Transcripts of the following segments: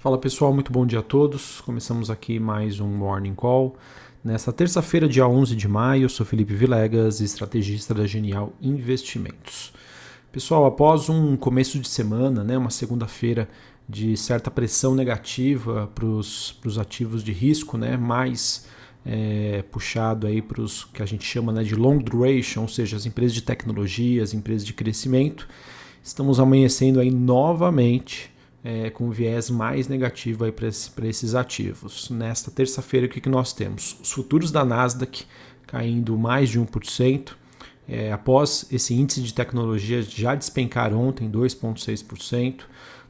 Fala pessoal, muito bom dia a todos. Começamos aqui mais um Morning Call. Nesta terça-feira, dia 11 de maio, eu sou Felipe Vilegas, estrategista da Genial Investimentos. Pessoal, após um começo de semana, né, uma segunda-feira de certa pressão negativa para os ativos de risco, né, mais é, puxado aí para os que a gente chama né, de long duration, ou seja, as empresas de tecnologia, as empresas de crescimento, estamos amanhecendo aí novamente é, com viés mais negativo para esse, esses ativos. Nesta terça-feira, o que, que nós temos? Os futuros da Nasdaq caindo mais de 1%. É, após esse índice de tecnologia já despencar ontem 2,6%,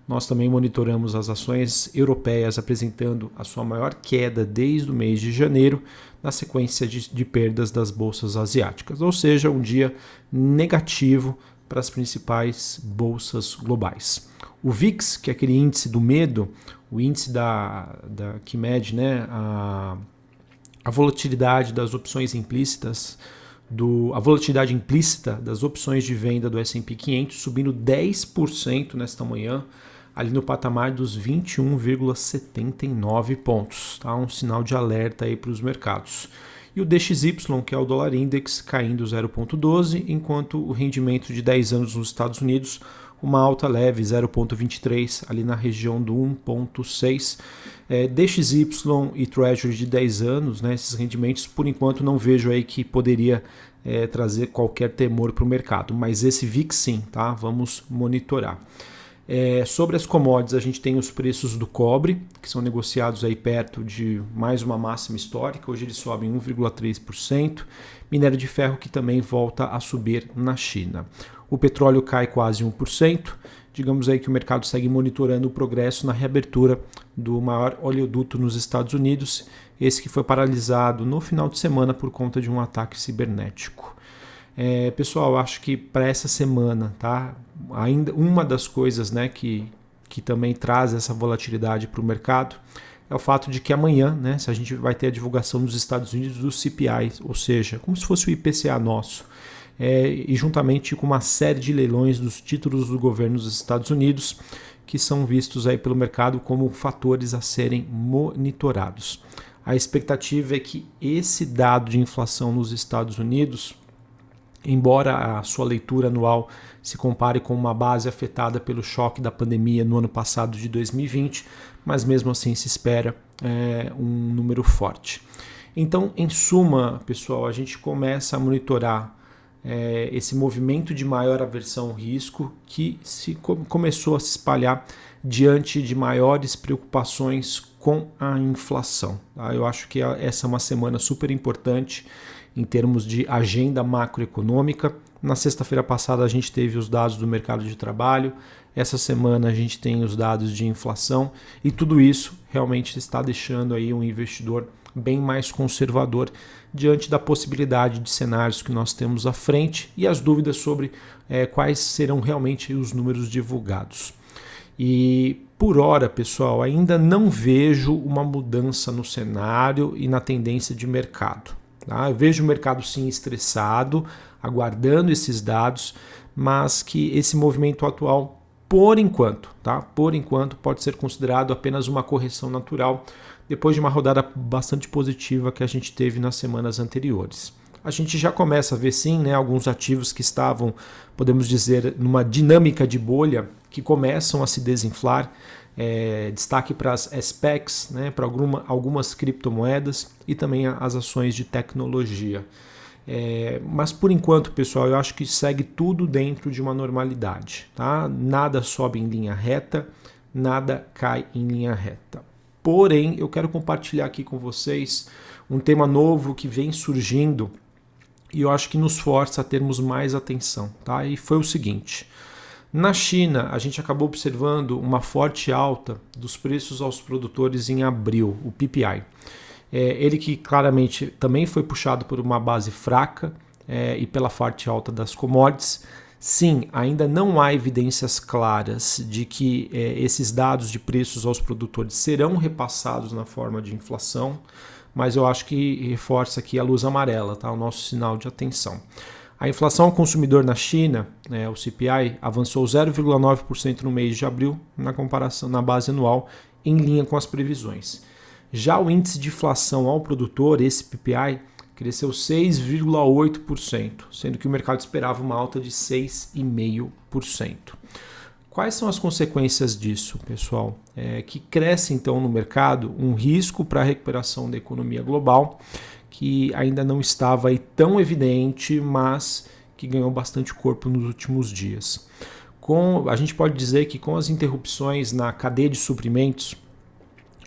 nós também monitoramos as ações europeias apresentando a sua maior queda desde o mês de janeiro, na sequência de, de perdas das bolsas asiáticas, ou seja, um dia negativo para as principais bolsas globais. O VIX, que é aquele índice do medo, o índice da, da que mede né, a, a volatilidade das opções implícitas, do, a volatilidade implícita das opções de venda do S&P 500 subindo 10% nesta manhã, ali no patamar dos 21,79 pontos. Tá? Um sinal de alerta aí para os mercados e o DXY, que é o dólar index, caindo 0,12, enquanto o rendimento de 10 anos nos Estados Unidos, uma alta leve, 0,23, ali na região do 1,6. É, DXY e Treasury de 10 anos, né, esses rendimentos, por enquanto não vejo aí que poderia é, trazer qualquer temor para o mercado, mas esse VIX sim, tá? Vamos monitorar. É, sobre as commodities, a gente tem os preços do cobre, que são negociados aí perto de mais uma máxima histórica. Hoje eles sobem 1,3%. Minério de ferro que também volta a subir na China. O petróleo cai quase 1%. Digamos aí que o mercado segue monitorando o progresso na reabertura do maior oleoduto nos Estados Unidos, esse que foi paralisado no final de semana por conta de um ataque cibernético. É, pessoal, acho que para essa semana, tá? Ainda uma das coisas, né, que, que também traz essa volatilidade para o mercado é o fato de que amanhã, né, se a gente vai ter a divulgação dos Estados Unidos do CPI, ou seja, como se fosse o IPCA nosso, é, e juntamente com uma série de leilões dos títulos do governo dos Estados Unidos, que são vistos aí pelo mercado como fatores a serem monitorados. A expectativa é que esse dado de inflação nos Estados Unidos Embora a sua leitura anual se compare com uma base afetada pelo choque da pandemia no ano passado de 2020, mas mesmo assim se espera é, um número forte. Então, em suma, pessoal, a gente começa a monitorar é, esse movimento de maior aversão ao risco que se começou a se espalhar diante de maiores preocupações com a inflação. Tá? Eu acho que essa é uma semana super importante em termos de agenda macroeconômica. Na sexta-feira passada a gente teve os dados do mercado de trabalho, essa semana a gente tem os dados de inflação e tudo isso realmente está deixando aí um investidor bem mais conservador diante da possibilidade de cenários que nós temos à frente e as dúvidas sobre é, quais serão realmente os números divulgados. E por hora, pessoal, ainda não vejo uma mudança no cenário e na tendência de mercado. Tá? Eu vejo o mercado sim estressado, aguardando esses dados, mas que esse movimento atual, por enquanto, tá? por enquanto, pode ser considerado apenas uma correção natural depois de uma rodada bastante positiva que a gente teve nas semanas anteriores. A gente já começa a ver sim né, alguns ativos que estavam, podemos dizer, numa dinâmica de bolha que começam a se desinflar é, destaque para as SPECs, né, para alguma, algumas criptomoedas e também as ações de tecnologia. É, mas por enquanto, pessoal, eu acho que segue tudo dentro de uma normalidade. Tá? Nada sobe em linha reta, nada cai em linha reta. Porém, eu quero compartilhar aqui com vocês um tema novo que vem surgindo e eu acho que nos força a termos mais atenção. Tá? E foi o seguinte: na China, a gente acabou observando uma forte alta dos preços aos produtores em abril, o PPI. É, ele que claramente também foi puxado por uma base fraca é, e pela forte alta das commodities. Sim, ainda não há evidências claras de que é, esses dados de preços aos produtores serão repassados na forma de inflação, mas eu acho que reforça aqui a luz amarela, tá? o nosso sinal de atenção. A inflação ao consumidor na China, né, o CPI, avançou 0,9% no mês de abril na comparação na base anual em linha com as previsões. Já o índice de inflação ao produtor, esse PPI, cresceu 6,8%, sendo que o mercado esperava uma alta de 6,5%. Quais são as consequências disso, pessoal? É que cresce então no mercado um risco para a recuperação da economia global, que ainda não estava aí tão evidente, mas que ganhou bastante corpo nos últimos dias. Com, a gente pode dizer que com as interrupções na cadeia de suprimentos,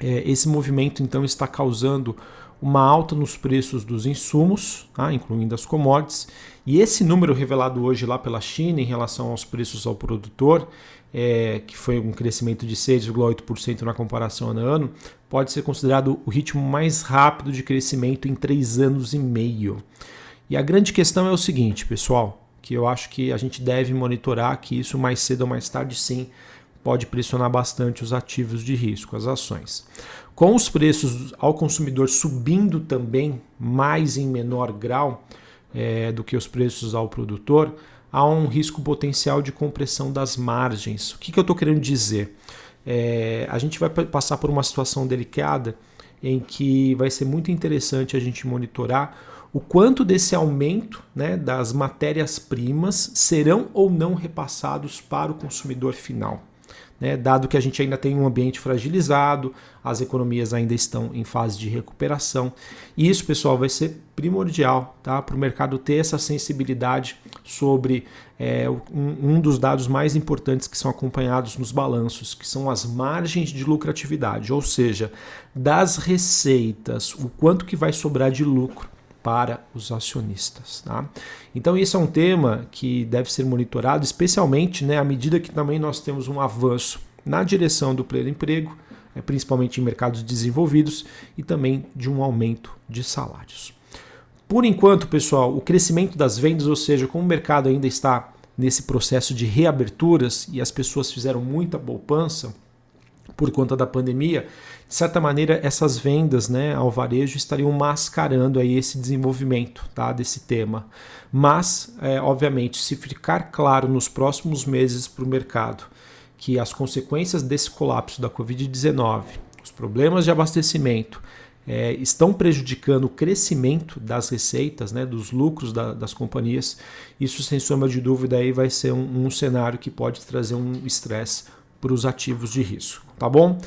é, esse movimento então está causando uma alta nos preços dos insumos, tá? incluindo as commodities, e esse número revelado hoje lá pela China em relação aos preços ao produtor, é, que foi um crescimento de 6,8% na comparação ano a ano, pode ser considerado o ritmo mais rápido de crescimento em três anos e meio. E a grande questão é o seguinte, pessoal, que eu acho que a gente deve monitorar que isso mais cedo ou mais tarde sim pode pressionar bastante os ativos de risco, as ações. Com os preços ao consumidor subindo também, mais em menor grau é, do que os preços ao produtor, há um risco potencial de compressão das margens. O que, que eu estou querendo dizer? É, a gente vai passar por uma situação delicada em que vai ser muito interessante a gente monitorar o quanto desse aumento né, das matérias-primas serão ou não repassados para o consumidor final né, dado que a gente ainda tem um ambiente fragilizado, as economias ainda estão em fase de recuperação. E isso, pessoal, vai ser primordial tá, para o mercado ter essa sensibilidade sobre é, um, um dos dados mais importantes que são acompanhados nos balanços, que são as margens de lucratividade, ou seja, das receitas, o quanto que vai sobrar de lucro para os acionistas. Tá? Então, esse é um tema que deve ser monitorado, especialmente né, à medida que também nós temos um avanço na direção do pleno emprego, é, principalmente em mercados desenvolvidos, e também de um aumento de salários. Por enquanto, pessoal, o crescimento das vendas, ou seja, como o mercado ainda está nesse processo de reaberturas e as pessoas fizeram muita poupança por conta da pandemia, de certa maneira, essas vendas né, ao varejo estariam mascarando aí esse desenvolvimento tá, desse tema. Mas, é, obviamente, se ficar claro nos próximos meses para o mercado que as consequências desse colapso da Covid-19, os problemas de abastecimento, é, estão prejudicando o crescimento das receitas, né, dos lucros da, das companhias, isso sem sombra de dúvida aí vai ser um, um cenário que pode trazer um estresse para os ativos de risco, tá bom?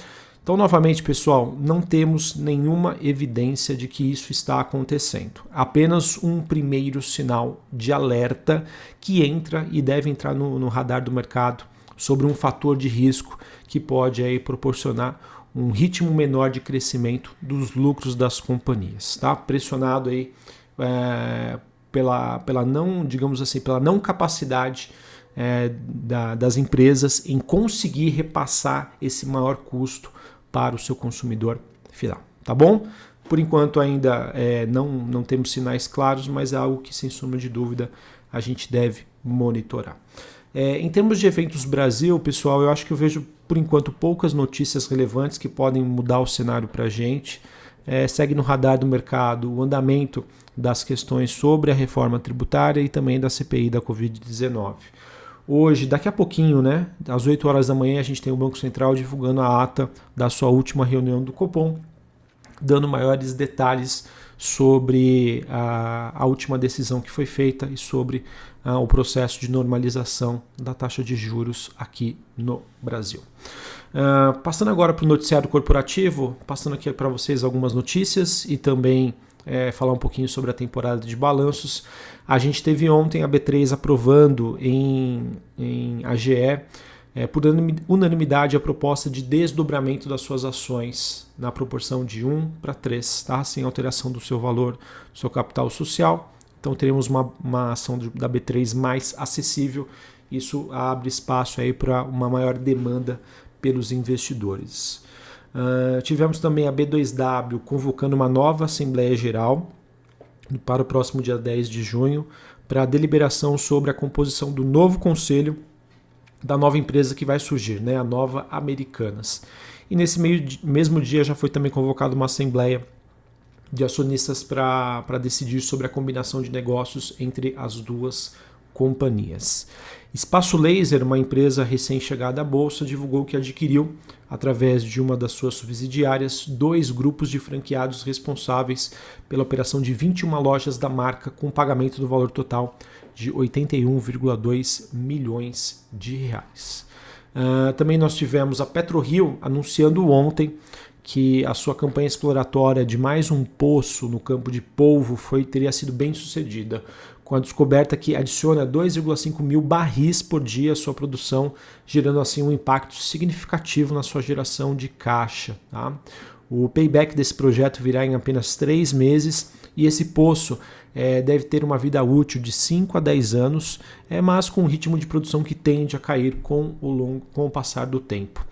Então, novamente, pessoal, não temos nenhuma evidência de que isso está acontecendo. Apenas um primeiro sinal de alerta que entra e deve entrar no, no radar do mercado sobre um fator de risco que pode aí proporcionar um ritmo menor de crescimento dos lucros das companhias, tá? Pressionado aí é, pela, pela não, digamos assim, pela não capacidade é, da, das empresas em conseguir repassar esse maior custo para o seu consumidor final. Tá bom? Por enquanto ainda é, não, não temos sinais claros, mas é algo que sem sombra de dúvida a gente deve monitorar. É, em termos de eventos Brasil, pessoal, eu acho que eu vejo por enquanto poucas notícias relevantes que podem mudar o cenário para a gente. É, segue no radar do mercado o andamento das questões sobre a reforma tributária e também da CPI da Covid-19. Hoje, daqui a pouquinho, né, às 8 horas da manhã, a gente tem o Banco Central divulgando a ata da sua última reunião do Copom, dando maiores detalhes sobre a, a última decisão que foi feita e sobre uh, o processo de normalização da taxa de juros aqui no Brasil. Uh, passando agora para o noticiário corporativo, passando aqui para vocês algumas notícias e também é, falar um pouquinho sobre a temporada de balanços. A gente teve ontem a B3 aprovando em, em AGE, é, por unanimidade, a proposta de desdobramento das suas ações na proporção de 1 para 3, tá? sem alteração do seu valor, do seu capital social. Então teremos uma, uma ação da B3 mais acessível. Isso abre espaço aí para uma maior demanda pelos investidores. Uh, tivemos também a B2W convocando uma nova Assembleia Geral para o próximo dia 10 de junho para a deliberação sobre a composição do novo conselho da nova empresa que vai surgir, né, a nova Americanas. E nesse meio, mesmo dia já foi também convocada uma assembleia de acionistas para decidir sobre a combinação de negócios entre as duas companhias. Espaço Laser, uma empresa recém-chegada à bolsa, divulgou que adquiriu, através de uma das suas subsidiárias, dois grupos de franqueados responsáveis pela operação de 21 lojas da marca, com pagamento do valor total de 81,2 milhões de reais. Uh, também nós tivemos a PetroRio anunciando ontem que a sua campanha exploratória de mais um poço no campo de polvo foi teria sido bem sucedida, com a descoberta que adiciona 2,5 mil barris por dia à sua produção, gerando assim um impacto significativo na sua geração de caixa. Tá? O payback desse projeto virá em apenas três meses e esse poço é, deve ter uma vida útil de 5 a 10 anos, é, mas com um ritmo de produção que tende a cair com o, longo, com o passar do tempo.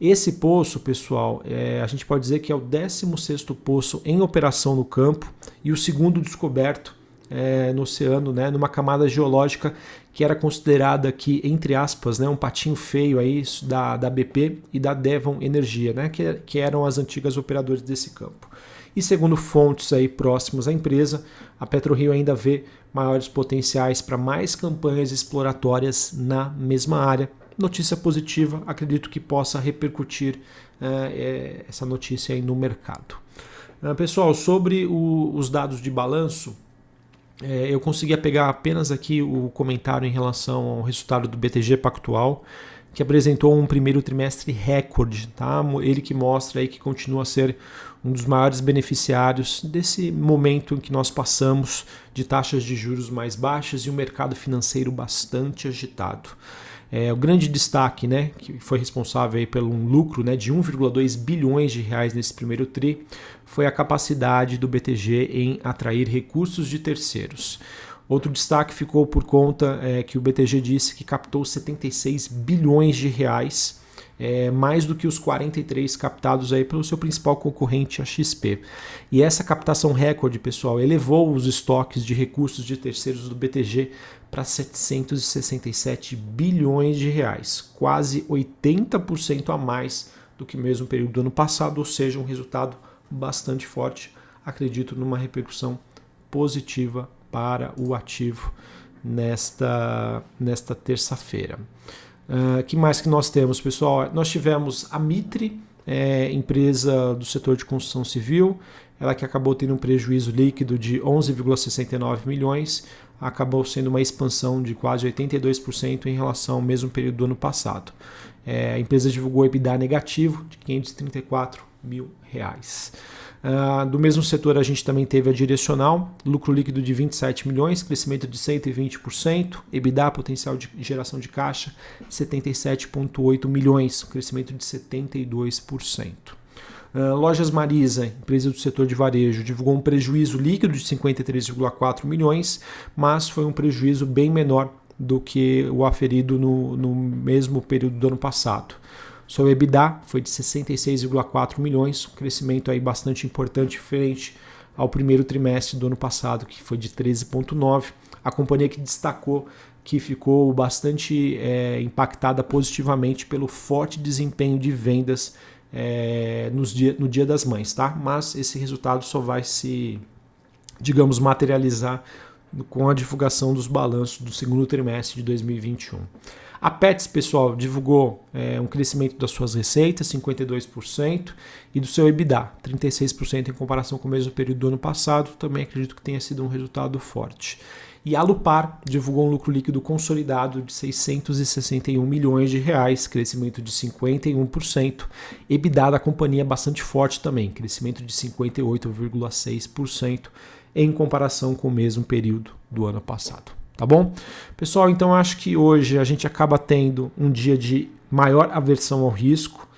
Esse poço, pessoal, é, a gente pode dizer que é o 16º poço em operação no campo e o segundo descoberto é, no oceano, né, numa camada geológica que era considerada aqui, entre aspas, né, um patinho feio aí da, da BP e da Devon Energia, né, que, que eram as antigas operadoras desse campo. E segundo fontes aí próximas à empresa, a PetroRio ainda vê maiores potenciais para mais campanhas exploratórias na mesma área. Notícia positiva, acredito que possa repercutir é, é essa notícia aí no mercado. Uh, pessoal, sobre o, os dados de balanço, é, eu conseguia pegar apenas aqui o comentário em relação ao resultado do BTG Pactual, que apresentou um primeiro trimestre recorde, tá? Ele que mostra aí que continua a ser um dos maiores beneficiários desse momento em que nós passamos de taxas de juros mais baixas e um mercado financeiro bastante agitado. É, o grande destaque, né, que foi responsável aí pelo um lucro né, de 1,2 bilhões de reais nesse primeiro tri, foi a capacidade do BTG em atrair recursos de terceiros. Outro destaque ficou por conta é, que o BTG disse que captou 76 bilhões de reais é, mais do que os 43 captados aí pelo seu principal concorrente, a XP. E essa captação recorde, pessoal, elevou os estoques de recursos de terceiros do BTG para 767 bilhões de reais, quase 80% a mais do que mesmo período do ano passado, ou seja, um resultado bastante forte, acredito numa repercussão positiva para o ativo nesta, nesta terça-feira. Uh, que mais que nós temos, pessoal? Nós tivemos a Mitre, é, empresa do setor de construção civil, ela que acabou tendo um prejuízo líquido de 11,69 milhões, acabou sendo uma expansão de quase 82% em relação ao mesmo período do ano passado. É, a empresa divulgou EBITDA negativo de 534 mil reais. Uh, do mesmo setor, a gente também teve a direcional, lucro líquido de 27 milhões, crescimento de 120%, EBITDA, potencial de geração de caixa, 77,8 milhões, crescimento de 72%. Uh, ah, Lojas Marisa, empresa do setor de varejo, divulgou um prejuízo líquido de 53,4 milhões, mas foi um prejuízo bem menor do que o aferido no, no mesmo período do ano passado. Seu EBITDA foi de 66,4 milhões, um crescimento aí bastante importante frente ao primeiro trimestre do ano passado, que foi de 13,9. A companhia que destacou que ficou bastante é, impactada positivamente pelo forte desempenho de vendas é, nos dia, no Dia das Mães, tá? Mas esse resultado só vai se, digamos, materializar com a divulgação dos balanços do segundo trimestre de 2021. A Pets, pessoal, divulgou é, um crescimento das suas receitas, 52%, e do seu EBITDA, 36% em comparação com o mesmo período do ano passado. Também acredito que tenha sido um resultado forte. E a Lupar divulgou um lucro líquido consolidado de 661 milhões de reais, crescimento de 51%. EBITDA da companhia é bastante forte também, crescimento de 58,6% em comparação com o mesmo período do ano passado tá bom? Pessoal, então acho que hoje a gente acaba tendo um dia de maior aversão ao risco.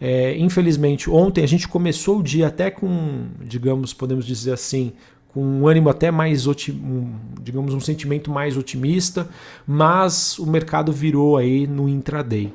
É, infelizmente, ontem a gente começou o dia até com, digamos, podemos dizer assim, com um ânimo até mais, digamos, um sentimento mais otimista, mas o mercado virou aí no intraday.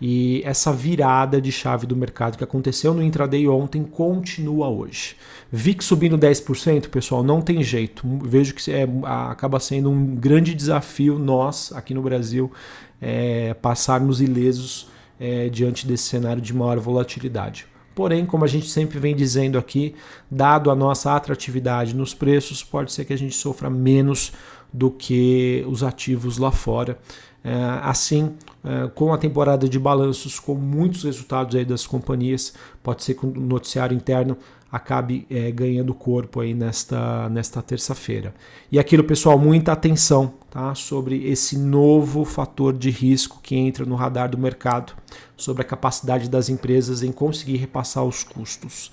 E essa virada de chave do mercado que aconteceu no intraday ontem continua hoje. VIX subindo 10%, pessoal, não tem jeito. Vejo que é, acaba sendo um grande desafio nós, aqui no Brasil, é, passarmos ilesos é, diante desse cenário de maior volatilidade. Porém, como a gente sempre vem dizendo aqui, dado a nossa atratividade nos preços, pode ser que a gente sofra menos do que os ativos lá fora. É, assim, é, com a temporada de balanços, com muitos resultados aí das companhias, pode ser que o noticiário interno acabe é, ganhando corpo aí nesta, nesta terça-feira. E aquilo, pessoal, muita atenção tá, sobre esse novo fator de risco que entra no radar do mercado, sobre a capacidade das empresas em conseguir repassar os custos.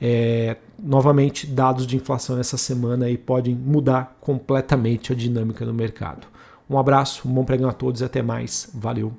É, novamente, dados de inflação essa semana aí podem mudar completamente a dinâmica do mercado. Um abraço, um bom pregão a todos e até mais. Valeu!